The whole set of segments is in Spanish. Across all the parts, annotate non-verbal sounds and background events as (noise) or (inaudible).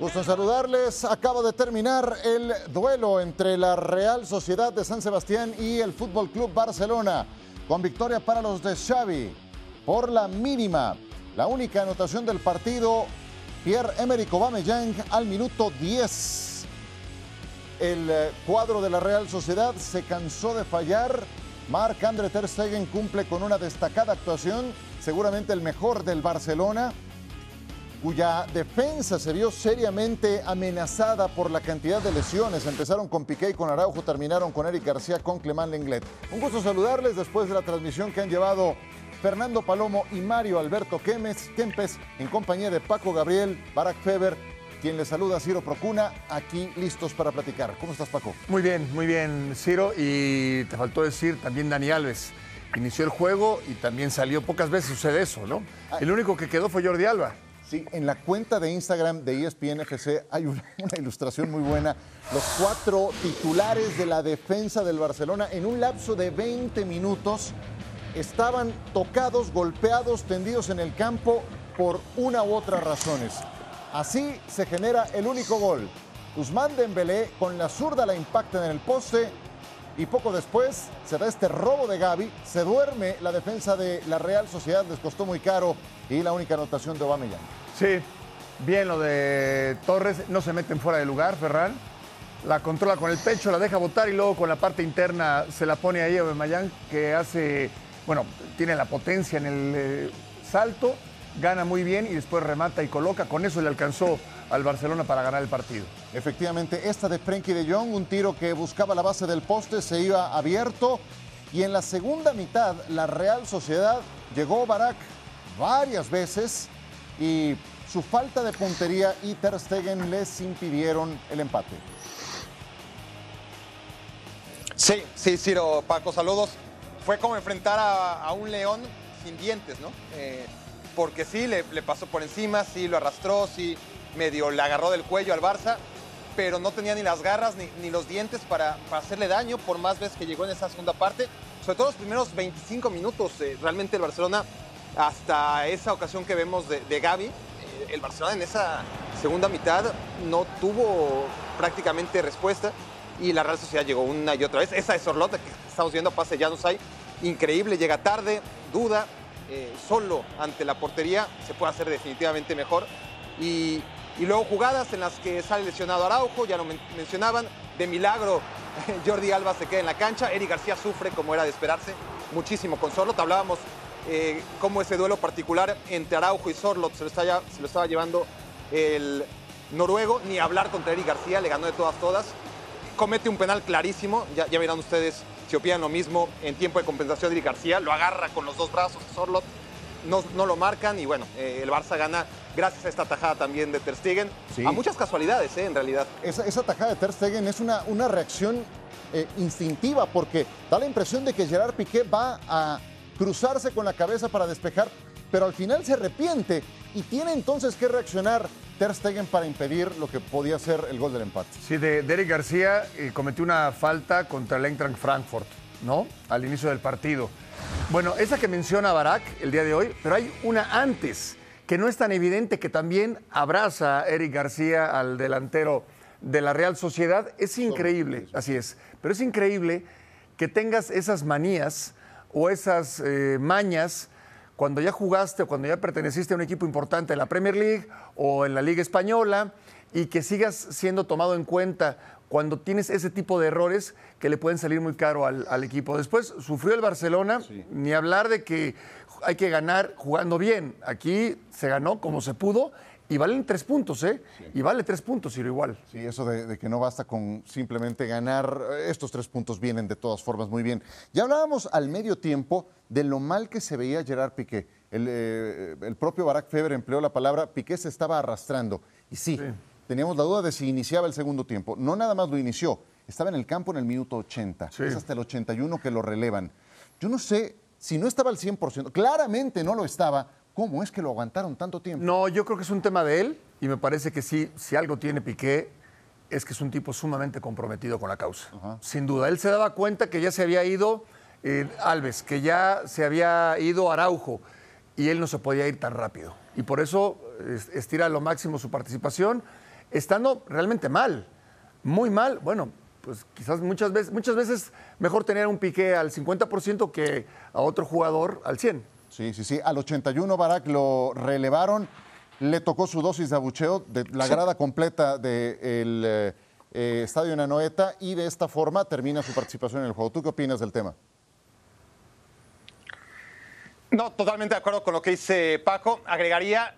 Gusto en saludarles. Acaba de terminar el duelo entre la Real Sociedad de San Sebastián y el Fútbol Club Barcelona, con victoria para los de Xavi por la mínima. La única anotación del partido, Pierre-Emerick Aubameyang al minuto 10. El eh, cuadro de la Real Sociedad se cansó de fallar. Marc-André Ter Stegen cumple con una destacada actuación, seguramente el mejor del Barcelona cuya defensa se vio seriamente amenazada por la cantidad de lesiones. Empezaron con Piqué y con Araujo, terminaron con Eric García, con Clemán Lenglet. Un gusto saludarles después de la transmisión que han llevado Fernando Palomo y Mario Alberto Kempes, Kempes en compañía de Paco Gabriel, Barack Feber, quien les saluda Ciro Procuna, aquí listos para platicar. ¿Cómo estás, Paco? Muy bien, muy bien, Ciro. Y te faltó decir también Dani Alves. Inició el juego y también salió. Pocas veces sucede eso, ¿no? El único que quedó fue Jordi Alba. Sí, en la cuenta de Instagram de ESPN FC hay (laughs) una, ilustración muy buena. Los cuatro titulares de la defensa del Barcelona en un lapso de 20 minutos estaban tocados, golpeados, tendidos en el campo por una u otra razones. Así se genera el único gol. Usman Dembélé con la zurda la impacta en el poste y poco después se da este robo de Gaby, se duerme la defensa de la Real Sociedad, les costó muy caro y la única anotación de Aubameyang. Sí, bien lo de Torres, no se meten fuera de lugar, Ferran. La controla con el pecho, la deja botar y luego con la parte interna se la pone ahí a Mayán, que hace, bueno, tiene la potencia en el eh, salto, gana muy bien y después remata y coloca. Con eso le alcanzó al Barcelona para ganar el partido. Efectivamente, esta de Frenkie de Jong, un tiro que buscaba la base del poste, se iba abierto. Y en la segunda mitad, la Real Sociedad llegó Barak varias veces y su falta de puntería y Ter Stegen les impidieron el empate. Sí, sí, Ciro, Paco, saludos. Fue como enfrentar a, un león sin dientes, ¿no? Eh, porque sí, le, pasó por encima, sí, lo arrastró, sí, medio le agarró del cuello al Barça, pero no tenía ni las garras ni, los dientes para, hacerle daño por más veces que llegó en esa segunda parte. Sobre todo los primeros 25 minutos, eh, realmente el Barcelona, hasta esa ocasión que vemos de, de Gaby, el Barcelona en esa segunda mitad no tuvo prácticamente respuesta y la Real Sociedad llegó una y otra vez. Esa es Sorlota que estamos viendo, pase ya no hay. Increíble, llega tarde, duda, eh, solo ante la portería se puede hacer definitivamente mejor. Y, luego jugadas en las que sale lesionado Araujo, ya lo mencionaban, de milagro (laughs) Jordi Alba se queda en la cancha, Eric García sufre como era de esperarse muchísimo con Sorlot. Hablábamos eh, cómo ese duelo particular entre Araujo y Sorlot se lo, estaba llevando el noruego, ni hablar contra Eric García, le ganó de todas todas. Comete un penal clarísimo, ya, ya verán ustedes opinan lo mismo en tiempo de compensación Eric García, lo agarra con los dos brazos Sorlot, no, no lo marcan y bueno, eh, el Barça gana gracias a esta tajada también de Ter Stegen. A muchas casualidades, eh, en realidad. Esa, esa tajada de Ter Stegen es una, una reacción instintiva porque da la impresión de que Gerard Piqué va a cruzarse con la cabeza para despejar, pero al final se arrepiente y tiene entonces que reaccionar Ter Stegen para impedir lo que podía ser el gol del empate. Sí, de Derek García eh, cometió una falta contra el Eintracht Frankfurt, ¿no? Al inicio del partido. Bueno, esa que menciona Barak el día de hoy, pero hay una antes que no es tan evidente que también abraza a Eric García al delantero de la Real Sociedad. Es increíble, así es, pero es increíble que tengas esas manías o esas eh, mañas cuando ya jugaste o cuando ya perteneciste a un equipo importante en la Premier League o en la Liga Española y que sigas siendo tomado en cuenta cuando tienes ese tipo de errores que le pueden salir muy caro al, equipo. Después sufrió el Barcelona, ni hablar de que hay que ganar jugando bien. Aquí se ganó como se pudo y valen tres puntos, ¿eh? Y vale tres puntos, pero igual. Sí, eso de, que no basta con simplemente ganar, estos tres puntos vienen de todas formas muy bien. Ya hablábamos al medio tiempo de lo mal que se veía Gerard Piqué. El, eh, el propio Barack Feber empleó la palabra, Piqué se estaba arrastrando. Y sí, teníamos la duda de si iniciaba el segundo tiempo. No nada más lo inició, estaba en el campo en el minuto 80. Es hasta el 81 que lo relevan. Yo no sé si no estaba al 100%, claramente no lo estaba, ¿Cómo es que lo aguantaron tanto tiempo? No, yo creo que es un tema de él y me parece que sí, si algo tiene Piqué, es que es un tipo sumamente comprometido con la causa. Sin duda, él se daba cuenta que ya se había ido eh, Alves, que ya se había ido Araujo y él no se podía ir tan rápido. Y por eso estira lo máximo su participación estando realmente mal, muy mal. Bueno, pues quizás muchas veces, muchas veces mejor tener un Piqué al 50% que a otro jugador al 100%. Sí, sí, sí. Al 81 Barak lo relevaron, le tocó su dosis de abucheo de la grada completa del eh, eh, Estadio Nanoeta y de esta forma termina su participación en el juego. ¿Tú qué opinas del tema? No, totalmente de acuerdo con lo que dice Paco. Agregaría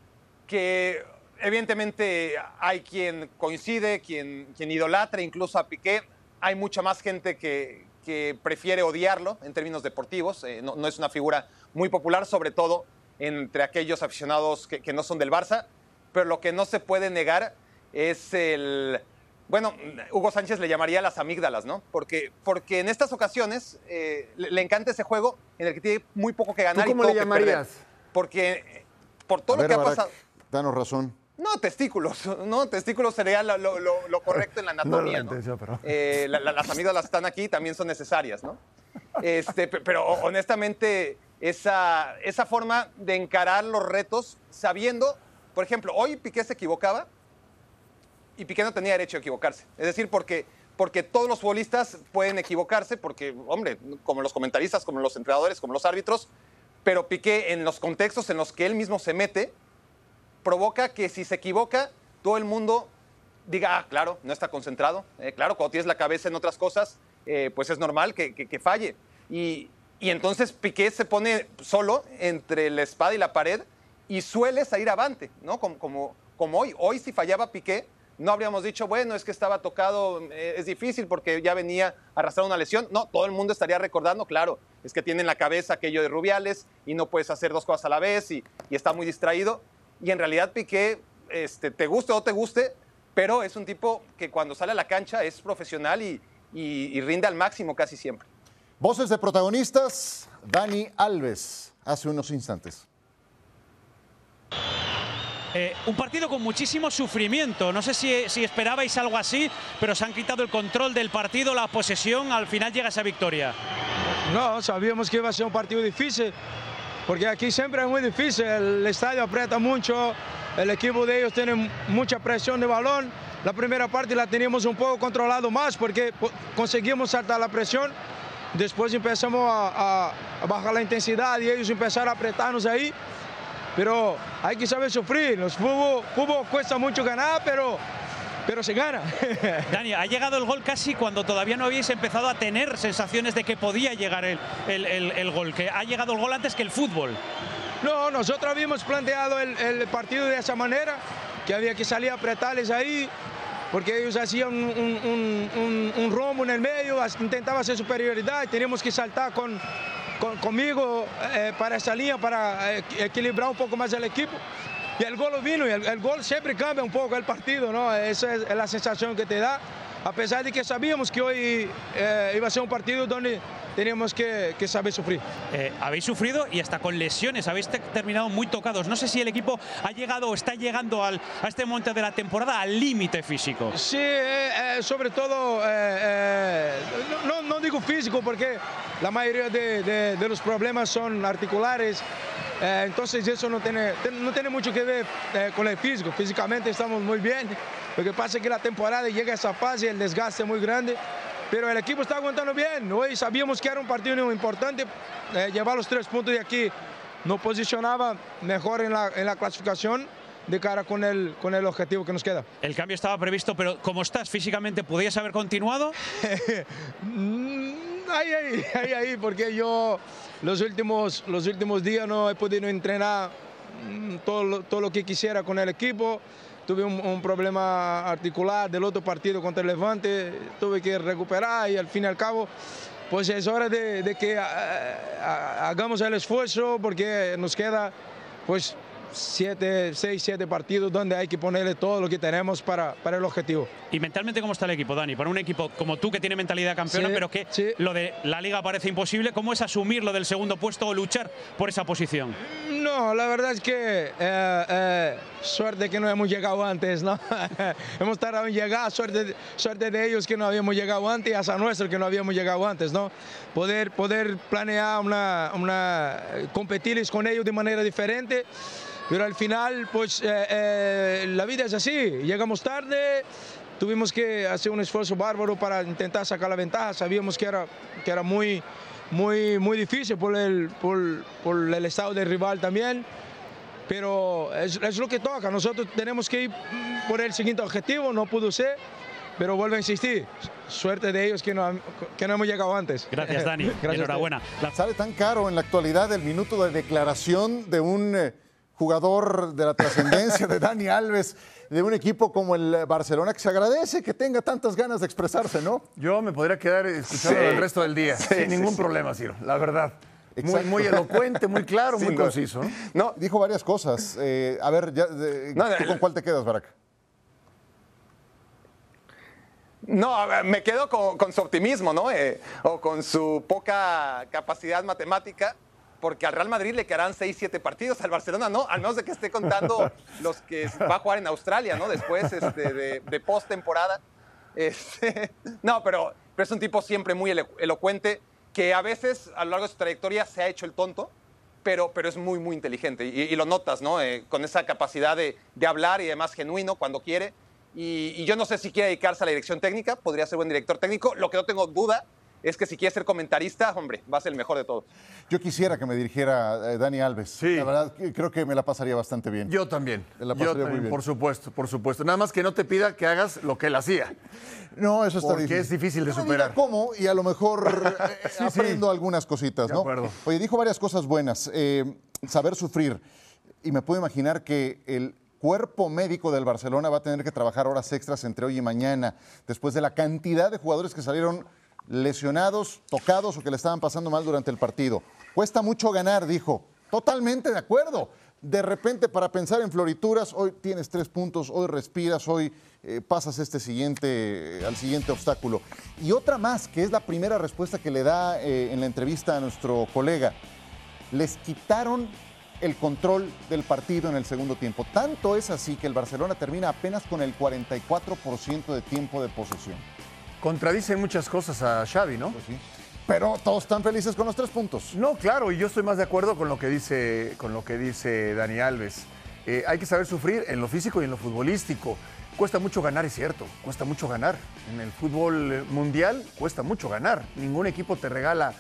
que evidentemente hay quien coincide, quien, quien idolatra incluso a Piqué. Hay mucha más gente que, que prefiere odiarlo en términos deportivos. Eh, no, es una figura muy popular, sobre todo entre aquellos aficionados que, que, no son del Barça. Pero lo que no se puede negar es el... Bueno, Hugo Sánchez le llamaría las amígdalas, ¿no? Porque, porque en estas ocasiones eh, le, encanta ese juego en el que tiene muy poco que ganar. ¿Tú cómo y le llamarías? Porque eh, por todo lo que ha pasado... Danos razón. No, testículos, (laughs) ¿no? Testículos sería lo, correcto en la (laughs) anatomía. No, eh, las amígdalas están aquí, también son necesarias, ¿no? Este, pero honestamente, esa, esa forma de encarar los retos sabiendo, por ejemplo, hoy Piqué se equivocaba y Piqué no tenía derecho a equivocarse. Es decir, porque, porque todos los futbolistas pueden equivocarse, porque, hombre, como los comentaristas, como los entrenadores, como los árbitros, pero Piqué en los contextos en los que él mismo se mete, provoca que si se equivoca, todo el mundo diga, ah, claro, no está concentrado. Eh, claro, cuando tienes la cabeza en otras cosas, eh, pues es normal que, falle. Y, entonces Piqué se pone solo entre la espada y la pared y suele salir avante, ¿no? Como, hoy. Hoy si fallaba Piqué, no habríamos dicho, bueno, es que estaba tocado, eh, es difícil porque ya venía a arrastrar una lesión. No, todo el mundo estaría recordando, claro, es que tiene en la cabeza aquello de Rubiales y no puedes hacer dos cosas a la vez y, y está muy distraído y en realidad Piqué, este, te guste o te guste, pero es un tipo que cuando sale a la cancha es profesional y, rinde al máximo casi siempre. Voces de protagonistas, Dani Alves, hace unos instantes. Eh, un partido con muchísimo sufrimiento. No sé si, si, esperabais algo así, pero se han quitado el control del partido, la posesión. Al final llega esa victoria. No, sabíamos que iba a ser un partido difícil porque aquí siempre es muy difícil, el estadio aprieta mucho, el equipo de ellos tiene mucha presión de balón. La primera parte la teníamos un poco controlado más porque conseguimos saltar la presión. Después empezamos a, bajar la intensidad y ellos empezaron a apretarnos ahí. Pero hay que saber sufrir. Los fútbol, fútbol cuesta mucho ganar, pero pero se gana. (laughs) Dani, ha llegado el gol casi cuando todavía no habéis empezado a tener sensaciones de que podía llegar el, el, gol, que ha llegado el gol antes que el fútbol. No, nosotros habíamos planteado el, partido de esa manera, que había que salir a apretarles ahí, porque ellos hacían un, un, rombo en el medio, intentaban hacer superioridad, teníamos que saltar con, conmigo eh, para esa línea, para eh, equilibrar un poco más el equipo. Y el gol vino y el, gol siempre cambia un poco el partido, ¿no? Esa es la sensación que te da, a pesar de que sabíamos que hoy eh, iba a ser un partido donde teníamos que, saber sufrir. Eh, habéis sufrido y hasta con lesiones, habéis terminado muy tocados. No sé si el equipo ha llegado o está llegando al, a este momento de la temporada al límite físico. Sí, eh, sobre todo, no, no, digo físico porque la mayoría de, de los problemas son articulares. Eh, entonces eso no tiene, no tiene mucho que ver eh, con el físico. Físicamente estamos muy bien. Lo que pasa es que la temporada llega a esa fase el desgaste es muy grande. Pero el equipo está aguantando bien. Hoy sabíamos que era un partido importante. Eh, llevar los tres puntos de aquí nos posicionaba mejor en la, en la clasificación de cara con el, con el objetivo que nos queda. El cambio estaba previsto, pero como estás físicamente, ¿podías haber continuado? ahí, ahí, ahí, ahí, porque yo los últimos, los últimos días no he podido entrenar mm, todo todo lo que quisiera con el equipo. Tuve un, problema articular del otro partido contra el Levante, tuve que recuperar y al fin y al cabo pues es hora de, que hagamos el esfuerzo porque nos queda pues siete, seis, siete partidos donde hay que ponerle todo lo que tenemos para, para el objetivo. ¿Y mentalmente cómo está el equipo, Dani? Para un equipo como tú que tiene mentalidad campeona, pero que lo de la liga parece imposible, ¿cómo es asumir lo del segundo puesto o luchar por esa posición? No, la verdad es que eh, eh, suerte que no hemos llegado antes, ¿no? (laughs) hemos tardado en llegar, suerte, suerte de ellos que no habíamos llegado antes y hasta nuestro que no habíamos llegado antes, ¿no? Poder, poder planear una, una, competirles con ellos de manera diferente pero al final, pues eh, eh, la vida es así. Llegamos tarde, tuvimos que hacer un esfuerzo bárbaro para intentar sacar la ventaja. Sabíamos que era, que era muy, muy, muy difícil por el, por, por el estado del rival también. Pero es, es, lo que toca. Nosotros tenemos que ir por el siguiente objetivo. No pudo ser, pero vuelvo a insistir. Suerte de ellos que no, que no hemos llegado antes. (laughs) Gracias, Dani. (laughs) Gracias Enhorabuena. La... Sale tan caro en la actualidad el minuto de declaración de un eh, jugador de la trascendencia de Dani Alves, de un equipo como el Barcelona, que se agradece que tenga tantas ganas de expresarse, ¿no? Yo me podría quedar escuchando sí. el resto del día, sí, sin ningún sí, problema, Ciro, la verdad. Muy, muy, elocuente, muy claro, muy conciso. No, dijo varias cosas. Eh, a ver, ya, de, no, ¿tú con cuál te quedas, Barak? No, a ver, me quedo con, con, su optimismo, ¿no? Eh, o con su poca capacidad matemática, porque al Real Madrid le quedarán 6, 7 partidos, al Barcelona no, al menos de que esté contando (laughs) los que va a jugar en Australia, ¿no? Después este, de, de post-temporada. Este, (laughs) no, pero, pero, es un tipo siempre muy elo elocuente, que a veces a lo largo de su trayectoria se ha hecho el tonto, pero, pero es muy, muy inteligente. Y, y lo notas, ¿no? Eh, con esa capacidad de, de hablar y además genuino cuando quiere. Y, y, yo no sé si quiere dedicarse a la dirección técnica, podría ser buen director técnico. Lo que no tengo duda es que si quiere ser comentarista, hombre, va a ser el mejor de todos. Yo quisiera que me dirigiera eh, Dani Alves. Sí. La verdad, creo que me la pasaría bastante bien. Yo también. Me la pasaría Yo también, muy bien. por supuesto, por supuesto. Nada más que no te pida que hagas lo que él hacía. No, eso está Porque difícil. es difícil de No superar. diga ¿Cómo? Y a lo mejor (laughs) eh, Sí, sí. aprendo algunas cositas, De ¿no? acuerdo. Oye, dijo varias cosas buenas. Eh, saber sufrir. Y me puedo imaginar que el cuerpo médico del Barcelona va a tener que trabajar horas extras entre hoy y mañana, después de la cantidad de jugadores que salieron lesionados, tocados o que le estaban pasando mal durante el partido. Cuesta mucho ganar, dijo. Totalmente de acuerdo. De repente, para pensar en florituras, hoy tienes tres puntos, hoy respiras, hoy eh, pasas este siguiente, al siguiente obstáculo. Y otra más, que es la primera respuesta que le da eh, en la entrevista a nuestro colega. Les quitaron el control del partido en el segundo tiempo. Tanto es así que el Barcelona termina apenas con el 44% de tiempo de posesión. Contradicen muchas cosas a Xavi, ¿no? Pues sí. Pero todos están felices con los tres puntos. No, claro, y yo estoy más de acuerdo con lo que dice, con lo que dice Dani Alves. Eh, hay que saber sufrir en lo físico y en lo futbolístico. Cuesta mucho ganar, es cierto, cuesta mucho ganar. En el fútbol mundial cuesta mucho ganar. Ningún equipo te regala,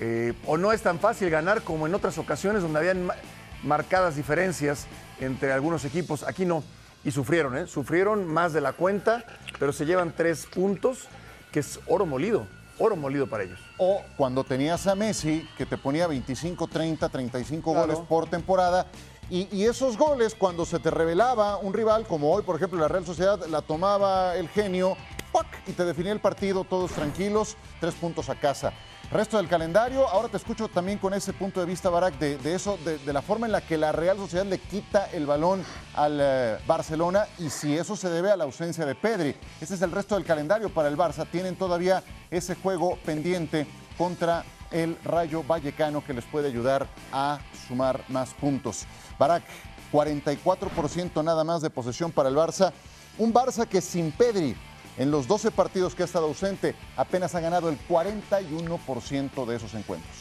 eh, o no es tan fácil ganar como en otras ocasiones donde habían ma- marcadas diferencias entre algunos equipos. Aquí no. Y sufrieron, ¿eh? Sufrieron más de la cuenta, pero se llevan tres puntos, que es oro molido. Oro molido para ellos. O cuando tenías a Messi, que te ponía 25, 30, 35 Claro. goles por temporada. Y, y esos goles, cuando se te revelaba un rival, como hoy, por ejemplo, la Real Sociedad, la tomaba el genio ¡pac! y te definía el partido, todos tranquilos, tres puntos a casa. Resto del calendario, ahora te escucho también con ese punto de vista, Barak, de, eso, de, la forma en la que la Real Sociedad le quita el balón al eh, Barcelona y si eso se debe a la ausencia de Pedri. Ese es el resto del calendario para el Barça. Tienen todavía ese juego pendiente contra el Rayo Vallecano que les puede ayudar a sumar más puntos. Barak, 44% nada más de posesión para el Barça. Un Barça que sin Pedri, en los 12 partidos que ha estado ausente, apenas ha ganado el 41% de esos encuentros.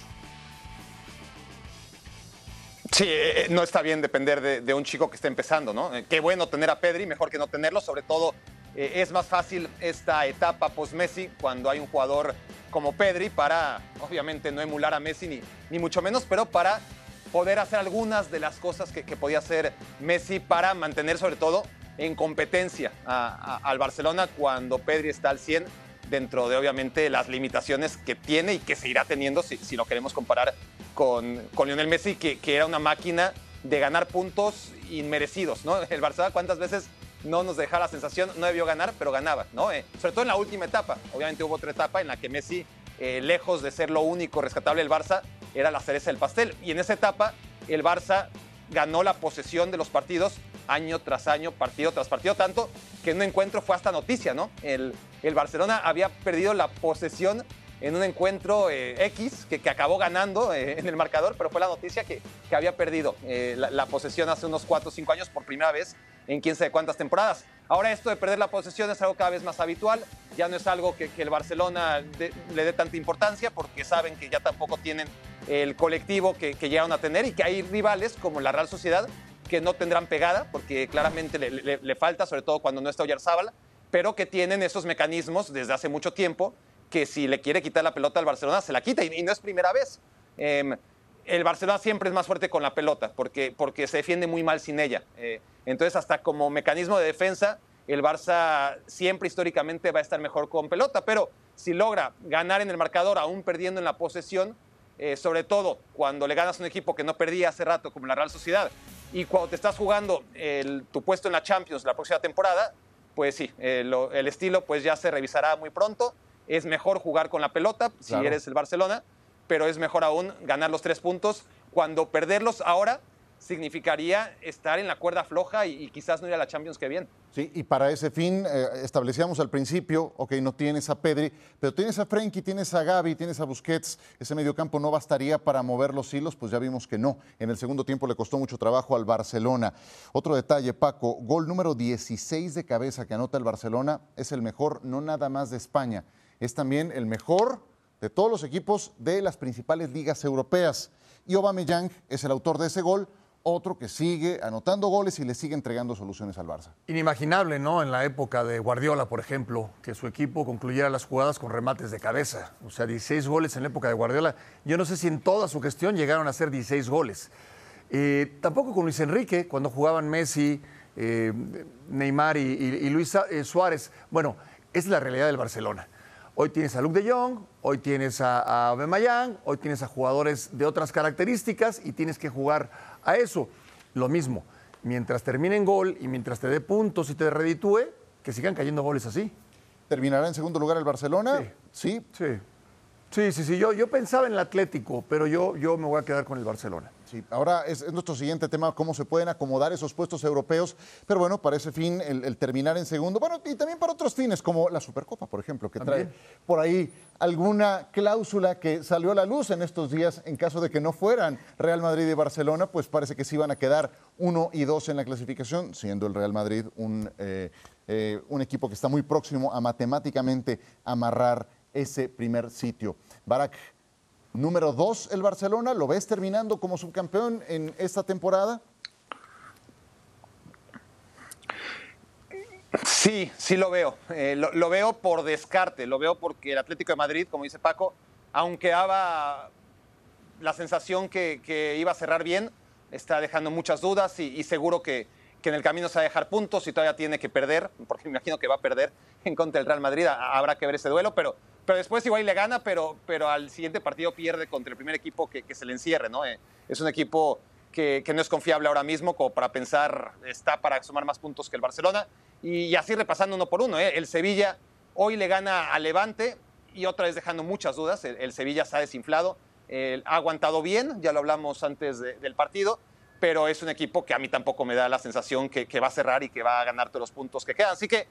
Sí, eh, no está bien depender de, un chico que está empezando, ¿no? Eh, Qué bueno tener a Pedri, mejor que no tenerlo, sobre todo eh, es más fácil esta etapa post-Messi cuando hay un jugador como Pedri para, obviamente, no emular a Messi ni, ni mucho menos, pero para poder hacer algunas de las cosas que podía hacer Messi para mantener sobre todo en competencia al Barcelona cuando Pedri está al 100 dentro de obviamente las limitaciones que tiene y que seguirá teniendo si, si lo queremos comparar con, con Lionel Messi, que, que era una máquina de ganar puntos inmerecidos, ¿no? El Barça cuántas veces no nos dejaba la sensación, no debió ganar, pero ganaba, ¿no? Eh, sobre todo en la última etapa. Obviamente hubo otra etapa en la que Messi, eh, lejos de ser lo único rescatable del Barça, era la cereza del pastel. Y en esa etapa el Barça ganó la posesión de los partidos año tras año, partido tras partido, tanto que en un encuentro fue hasta noticia, ¿no? El, el Barcelona había perdido la posesión en un encuentro eh, X que, que acabó ganando eh, en el marcador, pero fue la noticia que, que había perdido eh, la, posesión hace unos 4 o 5 años por primera vez en quién sabe cuántas temporadas. Ahora esto de perder la posesión es algo cada vez más habitual, ya no es algo que, el Barcelona le dé tanta importancia porque saben que ya tampoco tienen el colectivo que, que llegaron a tener y que hay rivales como la Real Sociedad que no tendrán pegada, porque claramente le, falta, sobre todo cuando no está Oyarzábal, pero que tienen esos mecanismos desde hace mucho tiempo que si le quiere quitar la pelota al Barcelona, se la quita y, no es primera vez. Em, el Barcelona siempre es más fuerte con la pelota porque, porque se defiende muy mal sin ella. Eh, entonces, hasta como mecanismo de defensa, el Barça siempre históricamente va a estar mejor con pelota, pero si logra ganar en el marcador, aún perdiendo en la posesión, eh, sobre todo cuando le ganas a un equipo que no perdía hace rato, como la Real Sociedad, y cuando te estás jugando tu puesto en la Champions la próxima temporada, pues sí, eh, el estilo pues ya se revisará muy pronto. Es mejor jugar con la pelota si eres el Barcelona, pero es mejor aún ganar los tres puntos cuando perderlos ahora significaría estar en la cuerda floja y, quizás no ir a la Champions que bien. Sí, y para ese fin eh, establecíamos al principio, ok, no tienes a Pedri, pero tienes a Frenkie, tienes a Gaby, tienes a Busquets, ese mediocampo no bastaría para mover los hilos, pues ya vimos que no. En el segundo tiempo le costó mucho trabajo al Barcelona. Otro detalle, Paco, gol número 16 de cabeza que anota el Barcelona, es el mejor no nada más de España, es también el mejor de todos los equipos de las principales ligas europeas. Y Aubameyang es el autor de ese gol, otro que sigue anotando goles y le sigue entregando soluciones al Barça. Inimaginable, ¿no? En la época de Guardiola, por ejemplo, que su equipo concluyera las jugadas con remates de cabeza. O sea, 16 goles en la época de Guardiola. Yo no sé si en toda su gestión llegaron a hacer 16 goles. Eh, tampoco con Luis Enrique, cuando jugaban Messi, eh, Neymar y, Luis eh, Suárez. Bueno, es la realidad del Barcelona. Hoy tienes a Luke de Jong, hoy tienes a, a hoy tienes a jugadores de otras características y tienes que jugar a eso. Lo mismo, mientras termine en gol y mientras te dé puntos y te reditúe, que sigan cayendo goles así. ¿Terminará en segundo lugar el Barcelona? Sí. Sí. Sí, sí, sí. Yo, yo pensaba en el Atlético, pero yo, yo me voy a quedar con el Barcelona. Sí, ahora es, nuestro siguiente tema, cómo se pueden acomodar esos puestos europeos, pero bueno, para ese fin, el, terminar en segundo, bueno, y también para otros fines, como la Supercopa, por ejemplo, que trae por ahí alguna cláusula que salió a la luz en estos días, en caso de que no fueran Real Madrid y Barcelona, pues parece que sí van a quedar uno y dos en la clasificación, siendo el Real Madrid un, eh, eh, un equipo que está muy próximo a matemáticamente amarrar ese primer sitio. Barak, número dos el Barcelona, ¿lo ves terminando como subcampeón en esta temporada? Sí, sí lo veo. Eh, lo, veo por descarte, lo veo porque el Atlético de Madrid, como dice Paco, aunque daba la sensación que, iba a cerrar bien, está dejando muchas dudas y, seguro que, que, en el camino se va a dejar puntos y todavía tiene que perder, porque me imagino que va a perder en contra del Real Madrid. Habrá que ver ese duelo, pero pero después igual le gana, pero, pero al siguiente partido pierde contra el primer equipo que, se le encierre, ¿no? Eh, es un equipo que, no es confiable ahora mismo, como para pensar, está para sumar más puntos que el Barcelona. Y, así repasando uno por uno, ¿eh? el Sevilla hoy le gana al Levante y otra vez dejando muchas dudas. El, Sevilla se ha desinflado, ha aguantado bien, ya lo hablamos antes del partido, pero es un equipo que a mí tampoco me da la sensación que, que va a cerrar y que va a ganar todos los puntos que quedan. Así que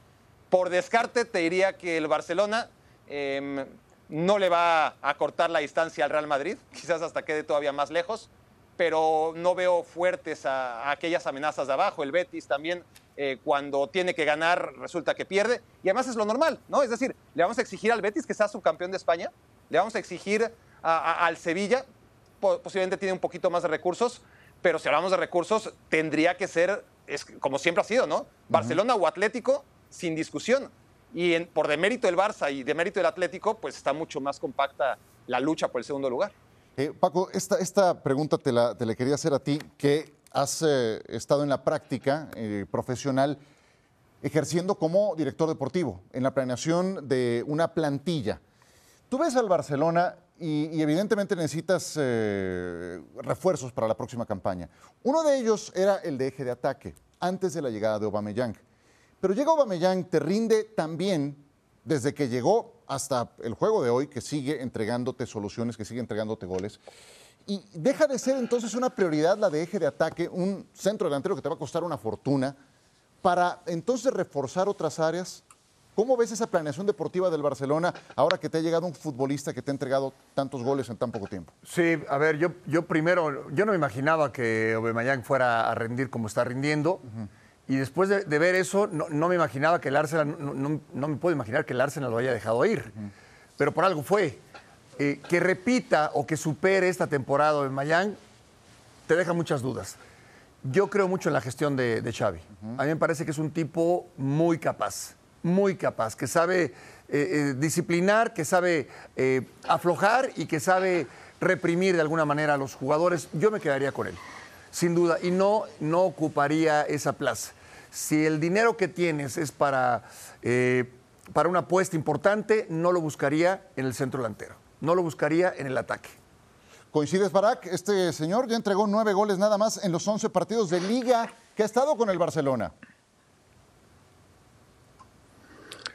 por descarte te diría que el Barcelona Em, no le va a cortar la distancia al Real Madrid, (laughs) quizás hasta quede todavía más lejos, pero no veo fuertes a, aquellas amenazas de abajo. El Betis también, eh, cuando tiene que ganar, resulta que pierde. Y además es lo normal, ¿no? Es decir, le vamos a exigir al Betis que sea subcampeón de España, le vamos a exigir al Sevilla, posiblemente tiene un poquito más de recursos, pero si hablamos de recursos, tendría que ser, es, como siempre ha sido, ¿no? Barcelona o Atlético, sin discusión. Y por demérito del Barça y demérito del Atlético, pues está mucho más compacta la lucha por el segundo lugar. Eh, Paco, esta, esta pregunta te la, te quería hacer a ti, que has eh, estado en la práctica eh, profesional ejerciendo como director deportivo en la planeación de una plantilla. Tú ves al Barcelona y, evidentemente necesitas refuerzos para la próxima campaña. Uno de ellos era el de eje de ataque, antes de la llegada de Aubameyang. Pero llega Aubameyang, te rinde también desde que llegó hasta el juego de hoy, que sigue entregándote soluciones, que sigue entregándote goles. Y deja de ser entonces una prioridad la de eje de ataque, un centro delantero que te va a costar una fortuna, para entonces reforzar otras áreas. ¿Cómo ves esa planeación deportiva del Barcelona ahora que te ha llegado un futbolista que te ha entregado tantos goles en tan poco tiempo? Sí, a ver, yo, yo primero, yo no me imaginaba que Aubameyang fuera a rendir como está rindiendo. Y después de, ver eso, no, me imaginaba que el Arsenal, no, me puedo imaginar que el Arsenal lo haya dejado ir. Pero por algo fue. Eh, que repita o que supere esta temporada de Mayán, te deja muchas dudas. Yo creo mucho en la gestión de, Xavi. A mí me parece que es un tipo muy capaz, muy capaz, que sabe eh, eh, disciplinar, que sabe eh, aflojar y que sabe reprimir de alguna manera a los jugadores. Yo me quedaría con él, sin duda, y no, no ocuparía esa plaza. Si el dinero que tienes es para, para una apuesta importante, no lo buscaría en el centro delantero, no lo buscaría en el ataque. ¿Coincides, Barak? Este señor ya entregó nueve goles nada más en los once partidos de liga que ha estado con el Barcelona.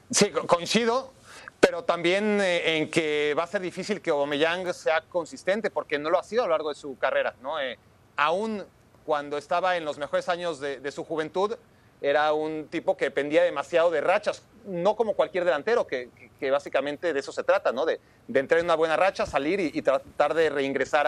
Sí, coincido, pero también eh, en que va a ser difícil que Aubameyang sea consistente, porque no lo ha sido a lo largo de su carrera. ¿no? Eh, aún cuando estaba en los mejores años de, su juventud, era un tipo que dependía demasiado de rachas, no como cualquier delantero, que, básicamente de eso se trata, ¿no? de, entrar en una buena racha, salir y, tratar de reingresar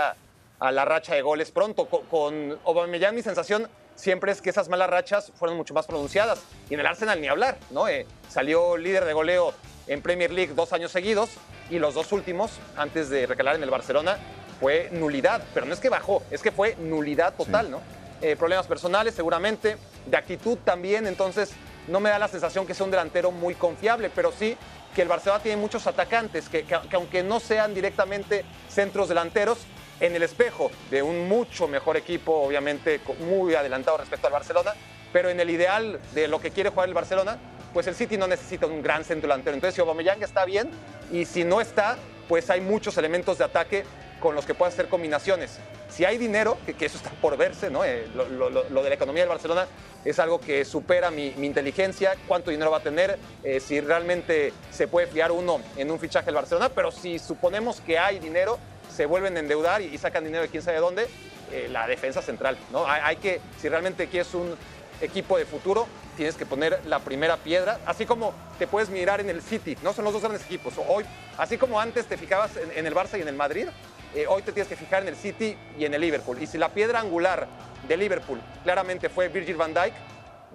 a, la racha de goles pronto. Con, con Aubameyang mi sensación siempre es que esas malas rachas fueron mucho más pronunciadas. Y en el Arsenal ni hablar, ¿no? Eh, salió líder de goleo en Premier League dos años seguidos y los dos últimos, antes de recalar en el Barcelona, fue nulidad. Pero no es que bajó, es que fue nulidad total, ¿no? Eh, problemas personales seguramente, de actitud también, entonces no me da la sensación que sea un delantero muy confiable, pero sí que el Barcelona tiene muchos atacantes que, que aunque no sean directamente centros delanteros, en el espejo de un mucho mejor equipo, obviamente muy adelantado respecto al Barcelona, pero en el ideal de lo que quiere jugar el Barcelona, pues el City no necesita un gran centro delantero. Entonces, si Aubameyang está bien y si no está, pues hay muchos elementos de ataque con los que puede hacer combinaciones. Si hay dinero, que, eso está por verse, ¿no? Eh, lo, de la economía del Barcelona es algo que supera mi, inteligencia, cuánto dinero va a tener, eh, si realmente se puede fiar uno en un fichaje del Barcelona, pero si suponemos que hay dinero, se vuelven a endeudar y, sacan dinero de quién sabe dónde, eh, la defensa central. ¿no? Hay, que, si realmente quieres un equipo de futuro, tienes que poner la primera piedra, así como te puedes mirar en el City, no son los dos grandes equipos. Hoy, así como antes te fijabas en, el Barça y en el Madrid, eh, hoy te tienes que fijar en el City y en el Liverpool. Y si la piedra angular de Liverpool claramente fue Virgil van Dijk,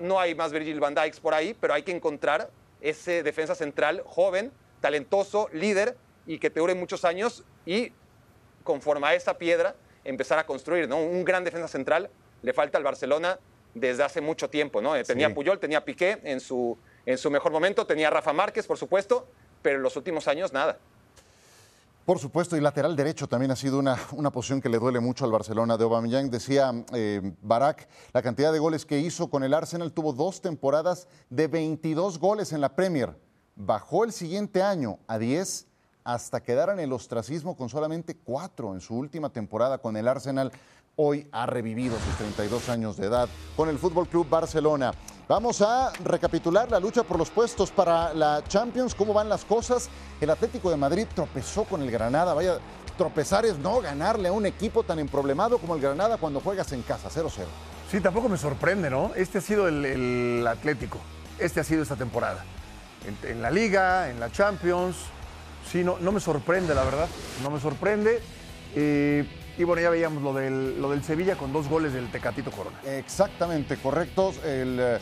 no hay más Virgil van Dijks por ahí, pero hay que encontrar ese defensa central joven, talentoso, líder y que te dure muchos años y conforme a esa piedra, empezar a construir, ¿no? Un gran defensa central le falta al Barcelona desde hace mucho tiempo, ¿no? Eh, tenía Puyol, tenía Piqué en su, en su mejor momento, tenía Rafa Márquez, por supuesto, pero en los últimos años nada. Por supuesto, y lateral derecho también ha sido una, una posición que le duele mucho al Barcelona de Aubameyang. Decía eh, Barak, la cantidad de goles que hizo con el Arsenal tuvo dos temporadas de 22 goles en la Premier. Bajó el siguiente año a 10 hasta quedar en el ostracismo con solamente cuatro en su última temporada con el Arsenal. Hoy ha revivido sus 32 años de edad con el Fútbol Club Barcelona. Vamos a recapitular la lucha por los puestos para la Champions, cómo van las cosas. El Atlético de Madrid tropezó con el Granada. Vaya, tropezar es no ganarle a un equipo tan emproblemado como el Granada cuando juegas en casa, 0-0. Sí, tampoco me sorprende, ¿no? Este ha sido el, Atlético. Este ha sido esta temporada. en la Liga, en la Champions, Sí, no, no me sorprende, la verdad. No me sorprende. Eh, y bueno, ya veíamos lo del, lo del Sevilla con dos goles del Tecatito Corona. Exactamente, correctos. El eh,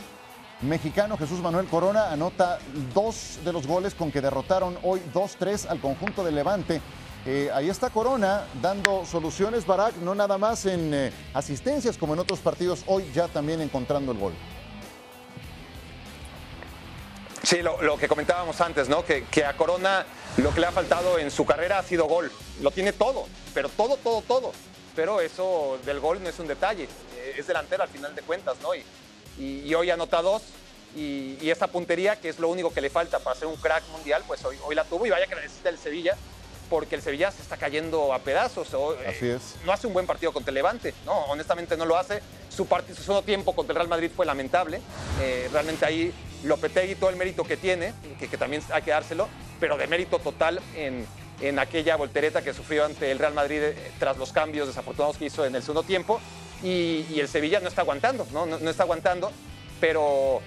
mexicano Jesús Manuel Corona anota dos de los goles con que derrotaron hoy 2-3 al conjunto de Levante. Eh, ahí está Corona dando soluciones, Barak, no nada más en asistencias como en otros partidos, hoy ya también encontrando el gol. Sí, lo, que comentábamos antes, ¿no? Que, a Corona lo que le ha faltado en su carrera ha sido gol. Lo tiene todo, pero todo, todo, todo. Pero eso del gol no es un detalle. Eh, es delantero al final de cuentas, ¿no? Y, y, hoy anota dos. Y, y, esa puntería, que es lo único que le falta para ser un crack mundial, pues hoy, hoy la tuvo. Y vaya que necesita el Sevilla, porque el Sevilla se está cayendo a pedazos. Eh, Así es. no hace un buen partido contra el Levante, ¿no? Honestamente no lo hace. Su, partido, su segundo tiempo contra el Real Madrid fue lamentable. Eh, realmente ahí Lopetegui todo el mérito que tiene, que, que, también hay que dárselo, pero de mérito total en, en aquella voltereta que sufrió ante el Real Madrid eh, tras los cambios desafortunados que hizo en el segundo tiempo. Y, y el Sevilla no está aguantando, ¿no? No, no está aguantando, pero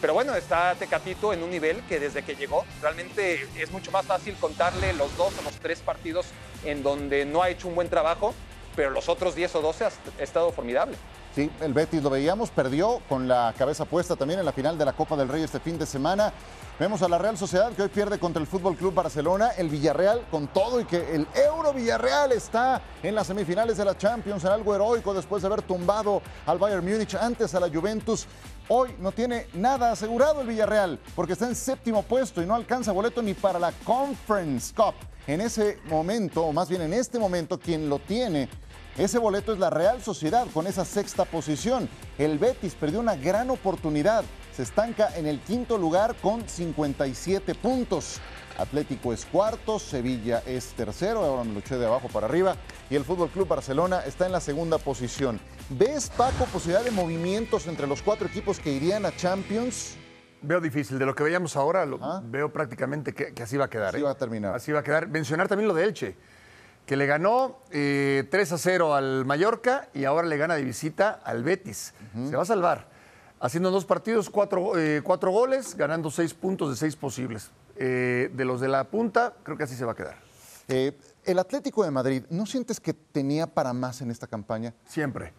pero bueno, está Tecatito en un nivel que desde que llegó realmente es mucho más fácil contarle los dos o los tres partidos en donde no ha hecho un buen trabajo pero los otros 10 o 12 ha estado formidable. Sí, el Betis lo veíamos, perdió con la cabeza puesta también en la final de la Copa del Rey este fin de semana. Vemos a la Real Sociedad que hoy pierde contra el Fútbol Club Barcelona, el Villarreal con todo y que el Euro Villarreal está en las semifinales de la Champions en algo heroico después de haber tumbado al Bayern Múnich antes a la Juventus. Hoy no tiene nada asegurado el Villarreal porque está en séptimo puesto y no alcanza boleto ni para la Conference Cup. En ese momento, o más bien en este momento, quien lo tiene ese boleto es la Real Sociedad con esa sexta posición. El Betis perdió una gran oportunidad. Se estanca en el quinto lugar con 57 puntos. Atlético es cuarto, Sevilla es tercero, ahora me lo eché de abajo para arriba. Y el Fútbol Club Barcelona está en la segunda posición. ¿Ves, Paco, posibilidad de movimientos entre los cuatro equipos que irían a Champions? Veo difícil. De lo que veíamos ahora, lo, veo prácticamente que, así va a quedar. Así ¿eh? va a terminar. Así va a quedar. Mencionar también lo de Elche que le ganó 3 eh, a 0 al Mallorca y ahora le gana de visita al Betis. Se va a salvar. Haciendo dos partidos, cuatro, eh, cuatro goles, ganando seis puntos de seis posibles. Eh, de los de la punta, creo que así se va a quedar. el Atlético de Madrid, ¿no sientes que tenía para más en esta campaña? Siempre.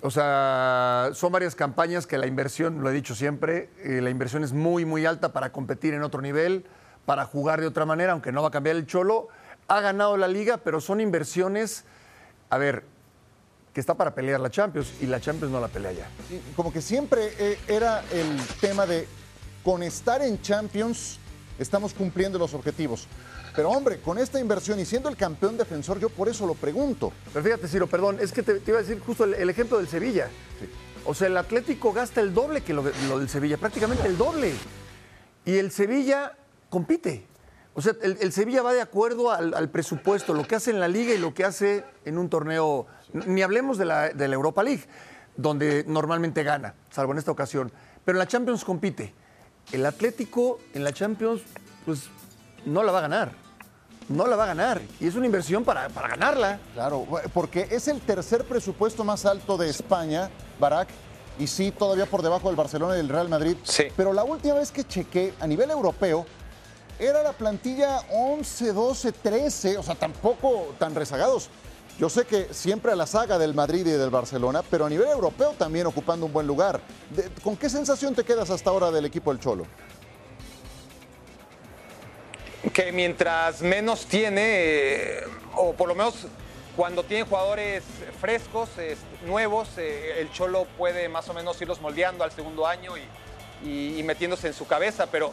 O sea, son varias campañas que la inversión, lo he dicho siempre, la inversión es muy, muy alta para competir en otro nivel, para jugar de otra manera, aunque no va a cambiar el cholo ha ganado la liga, pero son inversiones, a ver, que está para pelear la Champions y la Champions no la pelea ya. Como que siempre eh, era el tema de con estar en Champions estamos cumpliendo los objetivos. Pero hombre, con esta inversión y siendo el campeón defensor, yo por eso lo pregunto. Pero fíjate, Ciro, perdón, es que te, iba a decir justo el, ejemplo del Sevilla. O sea, el Atlético gasta el doble que lo del Sevilla, prácticamente el doble. Y el Sevilla compite. O sea, el, Sevilla va de acuerdo al, presupuesto, lo que hace en la liga y lo que hace en un torneo, ni hablemos de la, de la Europa League, donde normalmente gana, salvo en esta ocasión. Pero en la Champions compite. El Atlético en la Champions, pues no la va a ganar. No la va a ganar. Y es una inversión para, para ganarla. Claro, porque es el tercer presupuesto más alto de España, Barak y sí, todavía por debajo del Barcelona y del Real Madrid. Sí. Pero la última vez que chequé a nivel europeo, era la plantilla 11, 12, 13, o sea, tampoco tan rezagados. Yo sé que siempre a la saga del Madrid y del Barcelona, pero a nivel europeo también ocupando un buen lugar. ¿Con qué sensación te quedas hasta ahora del equipo del Cholo? Que mientras menos tiene, eh, o por lo menos cuando tiene jugadores frescos, nuevos, eh, el Cholo puede más o menos irlos moldeando al segundo año y metiéndose en su cabeza, pero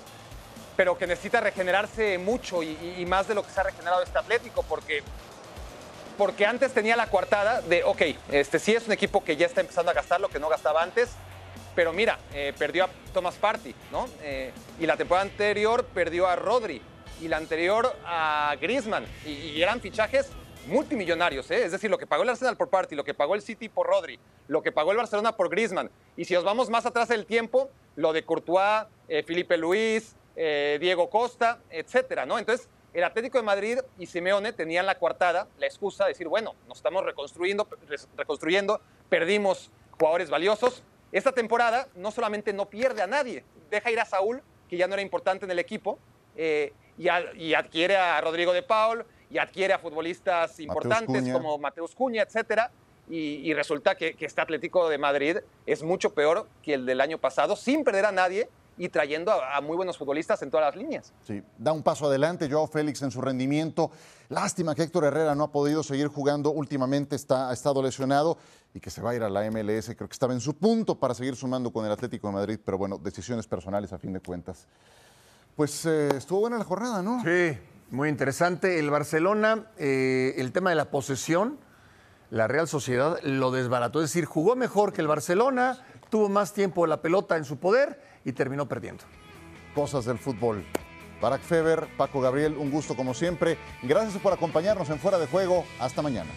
pero que necesita regenerarse mucho y, más de lo que se ha regenerado este Atlético, porque, porque antes tenía la coartada de, ok, este sí es un equipo que ya está empezando a gastar lo que no gastaba antes, pero mira, eh, perdió a Thomas Party, ¿no? Eh, y la temporada anterior perdió a Rodri, y la anterior a Griezmann, y, eran fichajes multimillonarios, ¿eh? es decir, lo que pagó el Arsenal por Party, lo que pagó el City por Rodri, lo que pagó el Barcelona por Griezmann, y si nos vamos más atrás del tiempo, lo de Courtois, Felipe Luis, eh, Diego Costa, etcétera, ¿no? Entonces, el Atlético de Madrid y Simeone tenían la coartada, la excusa de decir, bueno, nos estamos reconstruyendo, reconstruyendo, perdimos jugadores valiosos. Esta temporada no solamente no pierde a nadie, deja ir a Saúl, que ya no era importante en el equipo, eh, y, adquiere a Rodrigo de Paul, y adquiere a futbolistas importantes como Mateus Cuña, etcétera. Y, resulta que, que este Atlético de Madrid es mucho peor que el del año pasado, sin perder a nadie, y trayendo a, muy buenos futbolistas en todas las líneas. Sí, da un paso adelante Joao Félix en su rendimiento. Lástima que Héctor Herrera no ha podido seguir jugando últimamente, está, ha estado lesionado y que se va a ir a la MLS. Creo que estaba en su punto para seguir sumando con el Atlético de Madrid, pero bueno, decisiones personales a fin de cuentas. Pues eh, estuvo buena la jornada, ¿no? Sí, muy interesante. El Barcelona, eh, el tema de la posesión, la Real Sociedad lo desbarató. Es decir, jugó mejor que el Barcelona, tuvo más tiempo la pelota en su poder y terminó perdiendo. Cosas del fútbol. Barack Feber, Paco Gabriel, un gusto como siempre. Gracias por acompañarnos en Fuera de Juego. Hasta mañana.